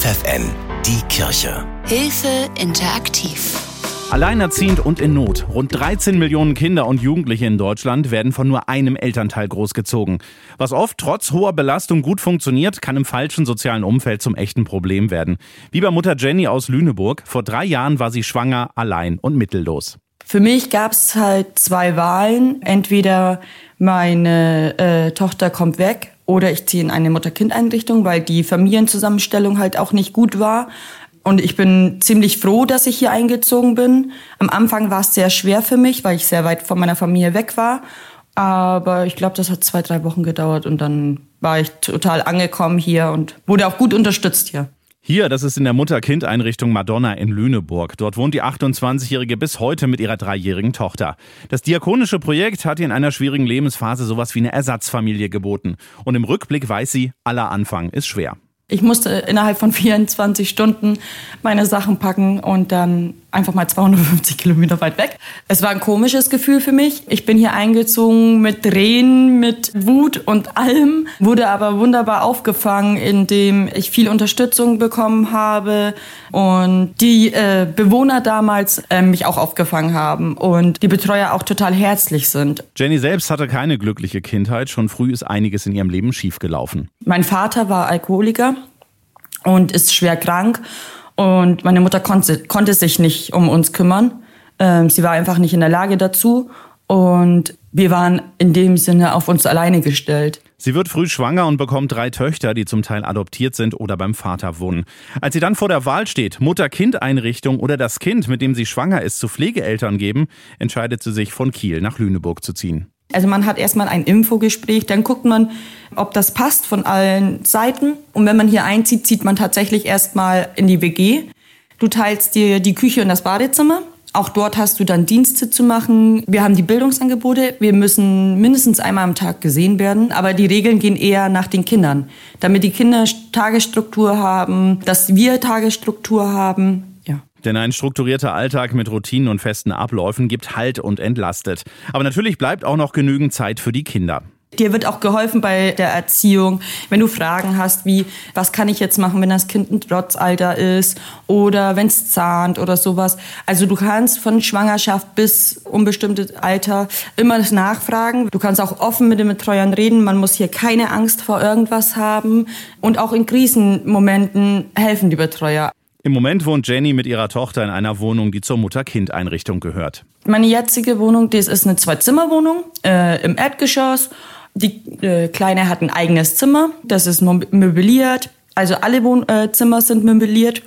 FFN, die Kirche. Hilfe interaktiv. Alleinerziehend und in Not. Rund 13 Millionen Kinder und Jugendliche in Deutschland werden von nur einem Elternteil großgezogen. Was oft trotz hoher Belastung gut funktioniert, kann im falschen sozialen Umfeld zum echten Problem werden. Wie bei Mutter Jenny aus Lüneburg. Vor drei Jahren war sie schwanger, allein und mittellos. Für mich gab es halt zwei Wahlen. Entweder meine äh, Tochter kommt weg oder ich ziehe in eine Mutter-Kind-Einrichtung, weil die Familienzusammenstellung halt auch nicht gut war. Und ich bin ziemlich froh, dass ich hier eingezogen bin. Am Anfang war es sehr schwer für mich, weil ich sehr weit von meiner Familie weg war. Aber ich glaube, das hat zwei, drei Wochen gedauert und dann war ich total angekommen hier und wurde auch gut unterstützt hier. Hier, das ist in der Mutter-Kind-Einrichtung Madonna in Lüneburg. Dort wohnt die 28-Jährige bis heute mit ihrer dreijährigen Tochter. Das diakonische Projekt hat ihr in einer schwierigen Lebensphase sowas wie eine Ersatzfamilie geboten. Und im Rückblick weiß sie, aller Anfang ist schwer. Ich musste innerhalb von 24 Stunden meine Sachen packen und dann einfach mal 250 Kilometer weit weg. Es war ein komisches Gefühl für mich. Ich bin hier eingezogen mit Tränen, mit Wut und allem, wurde aber wunderbar aufgefangen, indem ich viel Unterstützung bekommen habe und die äh, Bewohner damals äh, mich auch aufgefangen haben und die Betreuer auch total herzlich sind. Jenny selbst hatte keine glückliche Kindheit. Schon früh ist einiges in ihrem Leben schiefgelaufen. Mein Vater war Alkoholiker und ist schwer krank. Und meine Mutter konnte, konnte sich nicht um uns kümmern. Ähm, sie war einfach nicht in der Lage dazu. Und wir waren in dem Sinne auf uns alleine gestellt. Sie wird früh schwanger und bekommt drei Töchter, die zum Teil adoptiert sind oder beim Vater wohnen. Als sie dann vor der Wahl steht, Mutter-Kind-Einrichtung oder das Kind, mit dem sie schwanger ist, zu Pflegeeltern geben, entscheidet sie sich, von Kiel nach Lüneburg zu ziehen. Also man hat erstmal ein Infogespräch, dann guckt man, ob das passt von allen Seiten. Und wenn man hier einzieht, zieht man tatsächlich erstmal in die WG. Du teilst dir die Küche und das Badezimmer. Auch dort hast du dann Dienste zu machen. Wir haben die Bildungsangebote. Wir müssen mindestens einmal am Tag gesehen werden. Aber die Regeln gehen eher nach den Kindern. Damit die Kinder Tagesstruktur haben, dass wir Tagesstruktur haben. Denn ein strukturierter Alltag mit Routinen und festen Abläufen gibt Halt und entlastet. Aber natürlich bleibt auch noch genügend Zeit für die Kinder. Dir wird auch geholfen bei der Erziehung, wenn du Fragen hast, wie, was kann ich jetzt machen, wenn das Kind ein Trotzalter ist oder wenn es zahnt oder sowas. Also du kannst von Schwangerschaft bis unbestimmtes Alter immer nachfragen. Du kannst auch offen mit den Betreuern reden. Man muss hier keine Angst vor irgendwas haben. Und auch in Krisenmomenten helfen die Betreuer. Im Moment wohnt Jenny mit ihrer Tochter in einer Wohnung, die zur Mutter-Kind-Einrichtung gehört. Meine jetzige Wohnung, das ist eine Zwei-Zimmer-Wohnung äh, im Erdgeschoss. Die äh, Kleine hat ein eigenes Zimmer, das ist möbliert. Also alle Wohnzimmer äh, sind möbliert.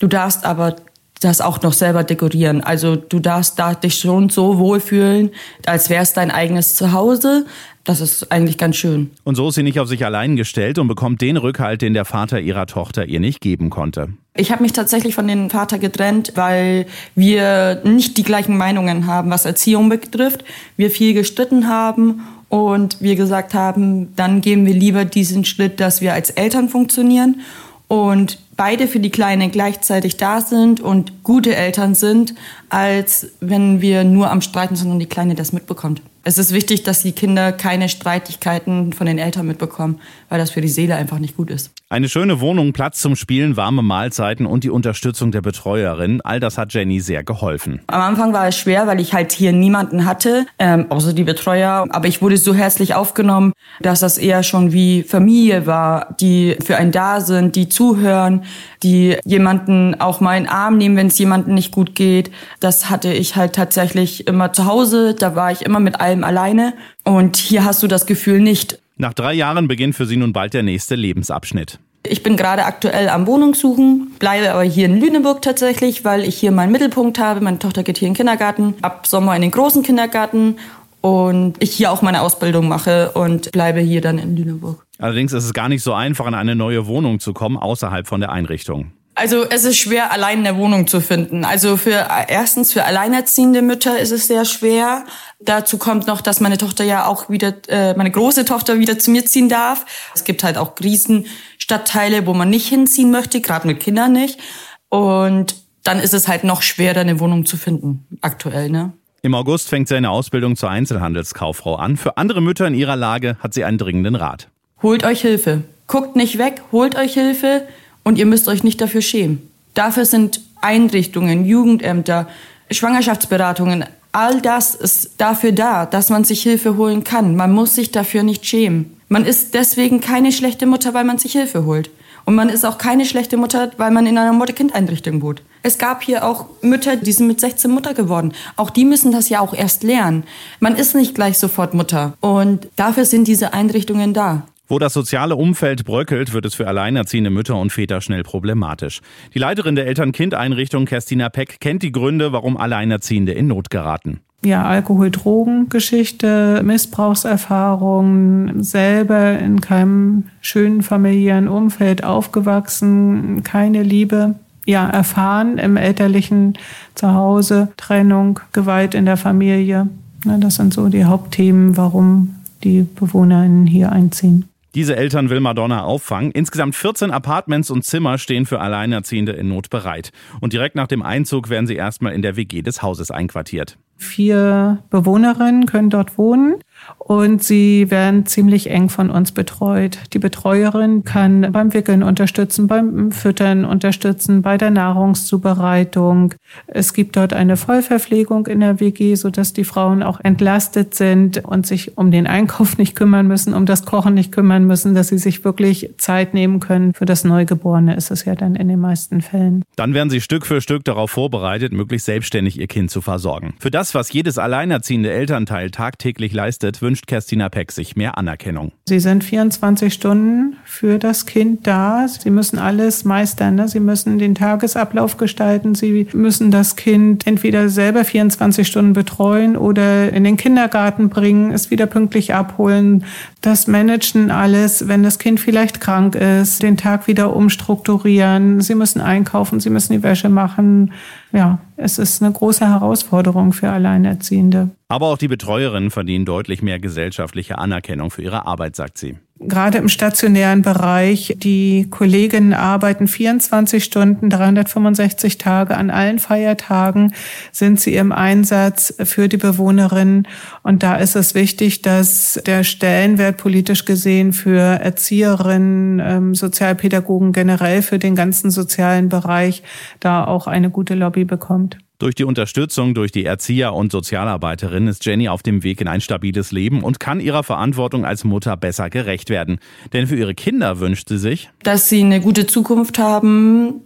Du darfst aber das auch noch selber dekorieren. Also du darfst da dich schon so wohlfühlen, als wäre es dein eigenes Zuhause. Das ist eigentlich ganz schön. Und so ist sie nicht auf sich allein gestellt und bekommt den Rückhalt, den der Vater ihrer Tochter ihr nicht geben konnte. Ich habe mich tatsächlich von dem Vater getrennt, weil wir nicht die gleichen Meinungen haben, was Erziehung betrifft. Wir viel gestritten haben und wir gesagt haben, dann gehen wir lieber diesen Schritt, dass wir als Eltern funktionieren und beide für die Kleine gleichzeitig da sind und gute Eltern sind, als wenn wir nur am Streiten sind und die Kleine das mitbekommt. Es ist wichtig, dass die Kinder keine Streitigkeiten von den Eltern mitbekommen, weil das für die Seele einfach nicht gut ist. Eine schöne Wohnung, Platz zum Spielen, warme Mahlzeiten und die Unterstützung der Betreuerin, all das hat Jenny sehr geholfen. Am Anfang war es schwer, weil ich halt hier niemanden hatte, ähm, außer die Betreuer. Aber ich wurde so herzlich aufgenommen, dass das eher schon wie Familie war, die für einen da sind, die zuhören, die jemanden auch mal in den Arm nehmen, wenn es jemandem nicht gut geht. Das hatte ich halt tatsächlich immer zu Hause. Da war ich immer mit allem alleine. Und hier hast du das Gefühl nicht. Nach drei Jahren beginnt für sie nun bald der nächste Lebensabschnitt. Ich bin gerade aktuell am Wohnungssuchen, bleibe aber hier in Lüneburg tatsächlich, weil ich hier meinen Mittelpunkt habe. Meine Tochter geht hier in den Kindergarten, ab Sommer in den großen Kindergarten und ich hier auch meine Ausbildung mache und bleibe hier dann in Lüneburg. Allerdings ist es gar nicht so einfach, in eine neue Wohnung zu kommen, außerhalb von der Einrichtung. Also es ist schwer, allein eine Wohnung zu finden. Also für erstens für alleinerziehende Mütter ist es sehr schwer. Dazu kommt noch, dass meine Tochter ja auch wieder, äh, meine große Tochter wieder zu mir ziehen darf. Es gibt halt auch Riesenstadtteile, wo man nicht hinziehen möchte, gerade mit Kindern nicht. Und dann ist es halt noch schwerer, eine Wohnung zu finden, aktuell, ne? Im August fängt sie eine Ausbildung zur Einzelhandelskauffrau an. Für andere Mütter in ihrer Lage hat sie einen dringenden Rat. Holt euch Hilfe. Guckt nicht weg, holt euch Hilfe und ihr müsst euch nicht dafür schämen. Dafür sind Einrichtungen, Jugendämter, Schwangerschaftsberatungen, all das ist dafür da, dass man sich Hilfe holen kann. Man muss sich dafür nicht schämen. Man ist deswegen keine schlechte Mutter, weil man sich Hilfe holt. Und man ist auch keine schlechte Mutter, weil man in einer Mutter-Kind-Einrichtung wohnt. Es gab hier auch Mütter, die sind mit 16 Mutter geworden. Auch die müssen das ja auch erst lernen. Man ist nicht gleich sofort Mutter. Und dafür sind diese Einrichtungen da. Wo das soziale Umfeld bröckelt, wird es für alleinerziehende Mütter und Väter schnell problematisch. Die Leiterin der Eltern-Kind-Einrichtung, Kerstina Peck, kennt die Gründe, warum Alleinerziehende in Not geraten ja, Alkohol-Drogen-Geschichte, Missbrauchserfahrungen, selber in keinem schönen familiären Umfeld aufgewachsen, keine Liebe, ja, erfahren im elterlichen Zuhause, Trennung, Gewalt in der Familie. Das sind so die Hauptthemen, warum die BewohnerInnen hier einziehen. Diese Eltern will Madonna auffangen. Insgesamt 14 Apartments und Zimmer stehen für Alleinerziehende in Not bereit. Und direkt nach dem Einzug werden sie erstmal in der WG des Hauses einquartiert. Vier Bewohnerinnen können dort wohnen und sie werden ziemlich eng von uns betreut. Die Betreuerin kann beim Wickeln unterstützen, beim Füttern unterstützen, bei der Nahrungszubereitung. Es gibt dort eine Vollverpflegung in der WG, sodass die Frauen auch entlastet sind und sich um den Einkauf nicht kümmern müssen, um das Kochen nicht kümmern müssen, dass sie sich wirklich Zeit nehmen können. Für das Neugeborene ist es ja dann in den meisten Fällen. Dann werden sie Stück für Stück darauf vorbereitet, möglichst selbstständig ihr Kind zu versorgen. Für das, was jedes alleinerziehende Elternteil tagtäglich leistet, wünscht Kerstina Peck sich mehr Anerkennung. Sie sind 24 Stunden für das Kind da. Sie müssen alles meistern. Ne? Sie müssen den Tagesablauf gestalten. Sie müssen das Kind entweder selber 24 Stunden betreuen oder in den Kindergarten bringen, es wieder pünktlich abholen. Das Managen alles, wenn das Kind vielleicht krank ist, den Tag wieder umstrukturieren. Sie müssen einkaufen, sie müssen die Wäsche machen. Ja, es ist eine große Herausforderung für Alleinerziehende. Aber auch die Betreuerinnen verdienen deutlich mehr gesellschaftliche Anerkennung für ihre Arbeit, sagt sie. Gerade im stationären Bereich, die Kolleginnen arbeiten 24 Stunden, 365 Tage an allen Feiertagen sind sie im Einsatz für die Bewohnerinnen. Und da ist es wichtig, dass der Stellenwert politisch gesehen für Erzieherinnen, ähm, Sozialpädagogen generell für den ganzen sozialen Bereich da auch eine gute Lobby bekommt. Durch die Unterstützung durch die Erzieher und Sozialarbeiterin ist Jenny auf dem Weg in ein stabiles Leben und kann ihrer Verantwortung als Mutter besser gerecht werden. Denn für ihre Kinder wünscht sie sich, dass sie eine gute Zukunft haben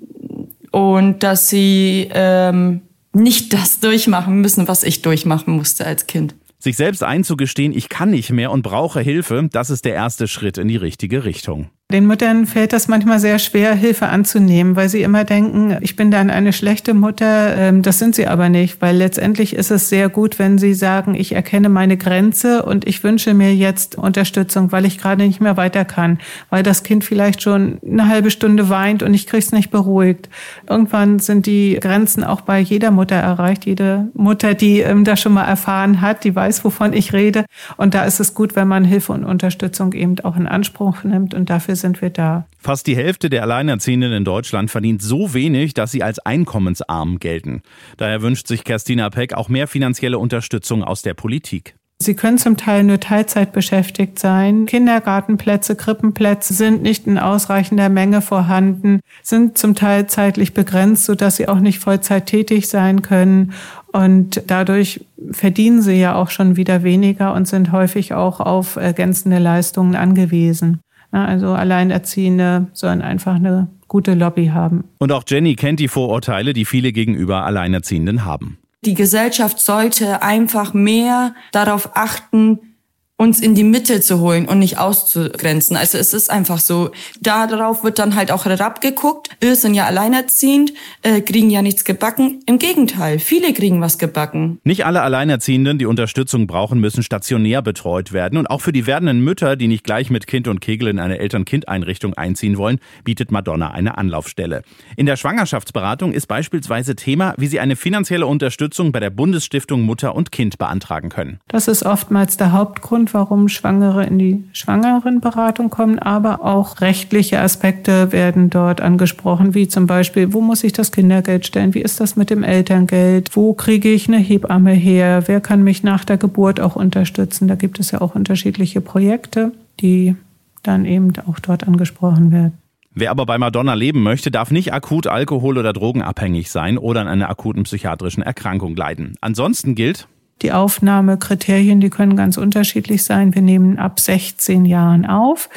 und dass sie ähm, nicht das durchmachen müssen, was ich durchmachen musste als Kind. Sich selbst einzugestehen, ich kann nicht mehr und brauche Hilfe, das ist der erste Schritt in die richtige Richtung. Den Müttern fällt das manchmal sehr schwer, Hilfe anzunehmen, weil sie immer denken, ich bin dann eine schlechte Mutter. Ähm, das sind sie aber nicht, weil letztendlich ist es sehr gut, wenn sie sagen, ich erkenne meine Grenze und ich wünsche mir jetzt Unterstützung, weil ich gerade nicht mehr weiter kann, weil das Kind vielleicht schon eine halbe Stunde weint und ich krieg's nicht beruhigt. Irgendwann sind die Grenzen auch bei jeder Mutter erreicht. Jede Mutter, die ähm, das schon mal erfahren hat, die weiß, wovon ich rede. Und da ist es gut, wenn man Hilfe und Unterstützung eben auch in Anspruch nimmt und dafür sind wir da. Fast die Hälfte der Alleinerziehenden in Deutschland verdient so wenig, dass sie als einkommensarm gelten. Daher wünscht sich Kerstina Peck auch mehr finanzielle Unterstützung aus der Politik. Sie können zum Teil nur Teilzeit beschäftigt sein. Kindergartenplätze, Krippenplätze sind nicht in ausreichender Menge vorhanden, sind zum Teil zeitlich begrenzt, sodass sie auch nicht Vollzeit tätig sein können. Und dadurch verdienen sie ja auch schon wieder weniger und sind häufig auch auf ergänzende Leistungen angewiesen. Also Alleinerziehende sollen einfach eine gute Lobby haben. Und auch Jenny kennt die Vorurteile, die viele gegenüber Alleinerziehenden haben. Die Gesellschaft sollte einfach mehr darauf achten, uns in die Mitte zu holen und nicht auszugrenzen. Also es ist einfach so. Darauf wird dann halt auch herabgeguckt. Wir sind ja alleinerziehend, äh, kriegen ja nichts gebacken. Im Gegenteil, viele kriegen was gebacken. Nicht alle Alleinerziehenden, die Unterstützung brauchen, müssen stationär betreut werden. Und auch für die werdenden Mütter, die nicht gleich mit Kind und Kegel in eine Eltern-Kind-Einrichtung einziehen wollen, bietet Madonna eine Anlaufstelle. In der Schwangerschaftsberatung ist beispielsweise Thema, wie sie eine finanzielle Unterstützung bei der Bundesstiftung Mutter und Kind beantragen können. Das ist oftmals der Hauptgrund Grund, warum Schwangere in die Schwangerenberatung kommen, aber auch rechtliche Aspekte werden dort angesprochen, wie zum Beispiel, wo muss ich das Kindergeld stellen, wie ist das mit dem Elterngeld, wo kriege ich eine Hebamme her, wer kann mich nach der Geburt auch unterstützen. Da gibt es ja auch unterschiedliche Projekte, die dann eben auch dort angesprochen werden. Wer aber bei Madonna leben möchte, darf nicht akut alkohol- oder drogenabhängig sein oder an einer akuten psychiatrischen Erkrankung leiden. Ansonsten gilt, die Aufnahmekriterien, die können ganz unterschiedlich sein. Wir nehmen ab 16 Jahren auf.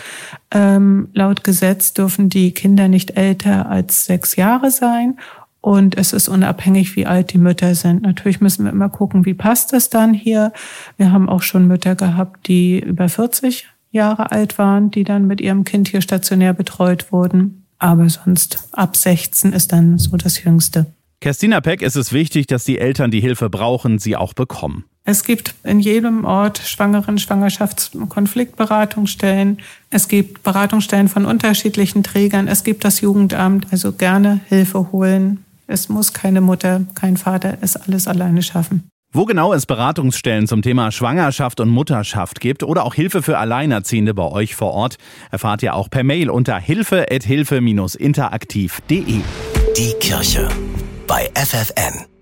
Ähm, laut Gesetz dürfen die Kinder nicht älter als sechs Jahre sein. Und es ist unabhängig, wie alt die Mütter sind. Natürlich müssen wir immer gucken, wie passt es dann hier. Wir haben auch schon Mütter gehabt, die über 40 Jahre alt waren, die dann mit ihrem Kind hier stationär betreut wurden. Aber sonst ab 16 ist dann so das Jüngste. Kerstina Peck ist es wichtig, dass die Eltern die Hilfe brauchen, sie auch bekommen. Es gibt in jedem Ort Schwangeren, Schwangerschafts- und Konfliktberatungsstellen. Es gibt Beratungsstellen von unterschiedlichen Trägern. Es gibt das Jugendamt. Also gerne Hilfe holen. Es muss keine Mutter, kein Vater es alles alleine schaffen. Wo genau es Beratungsstellen zum Thema Schwangerschaft und Mutterschaft gibt oder auch Hilfe für Alleinerziehende bei euch vor Ort, erfahrt ihr auch per Mail unter hilfe-interaktiv.de. Die Kirche bei FFN.